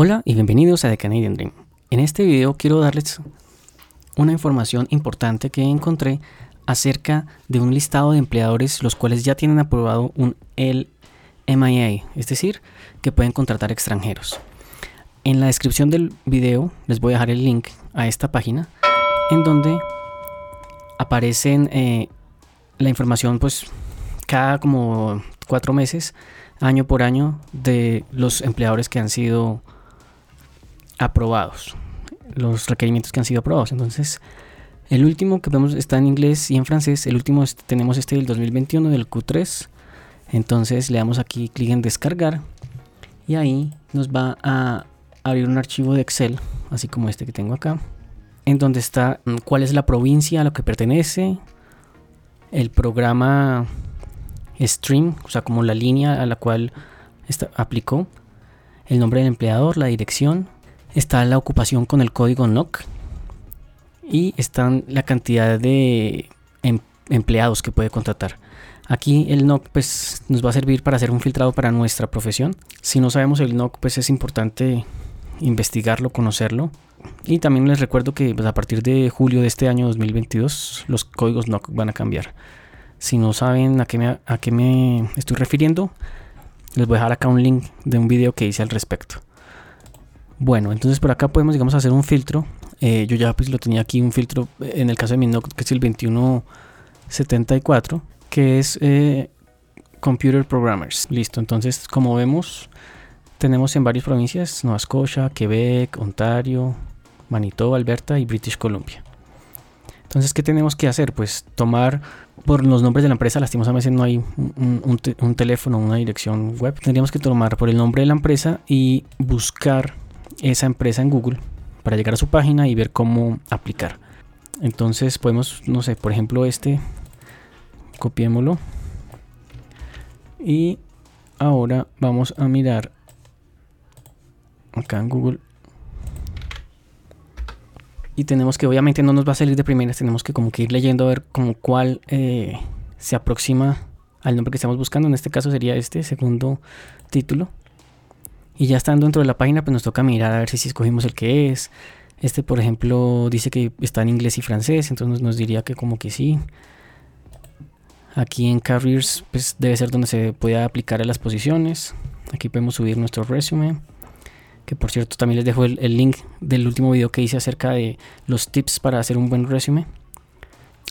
Hola y bienvenidos a The Canadian Dream. En este video quiero darles una información importante que encontré acerca de un listado de empleadores los cuales ya tienen aprobado un LMIA, es decir, que pueden contratar extranjeros. En la descripción del video les voy a dejar el link a esta página en donde aparecen eh, la información pues cada como cuatro meses, año por año, de los empleadores que han sido aprobados, los requerimientos que han sido aprobados. Entonces, el último que vemos está en inglés y en francés. El último tenemos este del 2021 del Q3. Entonces le damos aquí clic en descargar y ahí nos va a abrir un archivo de Excel, así como este que tengo acá, en donde está mm, cuál es la provincia a la que pertenece, el programa stream, o sea, como la línea a la cual aplicó, el nombre del empleador, la dirección, está la ocupación con el código NOC y están la cantidad de em, empleados que puede contratar. Aquí el NOC pues, nos va a servir para hacer un filtrado para nuestra profesión. Si no sabemos el NOC, pues es importante investigarlo, conocerlo. Y también les recuerdo que pues, a partir de julio de este año 2022 los códigos NOC van a cambiar. Si no saben a qué, me, a qué me estoy refiriendo, les voy a dejar acá un link de un video que hice al respecto. Bueno, entonces por acá podemos, digamos, hacer un filtro. Eh, yo ya pues lo tenía aquí un filtro, eh, en el caso de mi NOC, que es el 2174, que es eh, Computer Programmers. Listo, entonces como vemos, tenemos en varias provincias, Nueva Escocia, Quebec, Ontario, Manitoba, Alberta y British Columbia. Entonces, ¿qué tenemos que hacer? Pues tomar por los nombres de la empresa, lastimosamente no hay un, un, teléfono, una dirección web. Tendríamos que tomar por el nombre de la empresa y buscar esa empresa en Google para llegar a su página y ver cómo aplicar. Entonces podemos, no sé, por ejemplo este, copiémoslo. Y ahora vamos a mirar acá en Google y tenemos que obviamente no nos va a salir de primeras, tenemos que como que ir leyendo a ver como cuál eh, se aproxima al nombre que estamos buscando, en este caso sería este segundo título. Y ya estando dentro de la página pues nos toca mirar a ver si, escogimos el que es. Este por ejemplo dice que está en inglés y francés, entonces nos diría que como que sí. Aquí en Careers pues debe ser donde se puede aplicar a las posiciones. Aquí podemos subir nuestro resumen que por cierto también les dejo el, link del último video que hice acerca de los tips para hacer un buen resumen.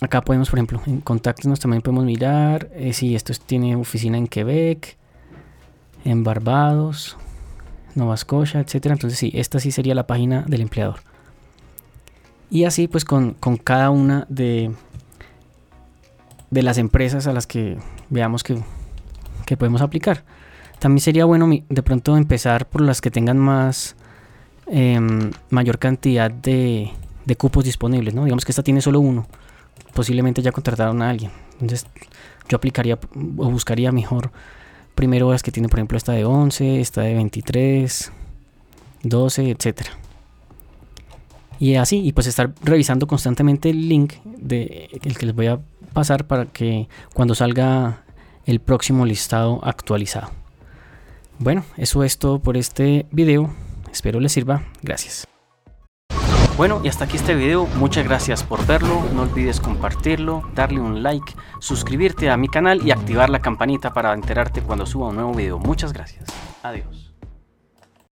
Acá podemos, por ejemplo, en contactos también podemos mirar eh, si esto tiene oficina en Quebec, en Barbados, Nova Scotia, etcétera. Entonces sí, esta sí sería la página del empleador. Y así pues con, cada una de, de las empresas a las que veamos que, que podemos aplicar. También sería bueno de pronto empezar por las que tengan más em, mayor cantidad de, cupos disponibles, ¿no? Digamos que esta tiene solo uno. Posiblemente ya contrataron a alguien. Entonces yo aplicaría o buscaría mejor primero las que tiene, por ejemplo, esta de 11, esta de 23, 12, etcétera. Y así, y pues estar revisando constantemente el link de el que les voy a pasar para que cuando salga el próximo listado actualizado. Bueno, eso es todo por este video. Espero les sirva. Gracias. Bueno, y hasta aquí este video. Muchas gracias por verlo. No olvides compartirlo, darle un like, suscribirte a mi canal y activar la campanita para enterarte cuando suba un nuevo video. Muchas gracias. Adiós.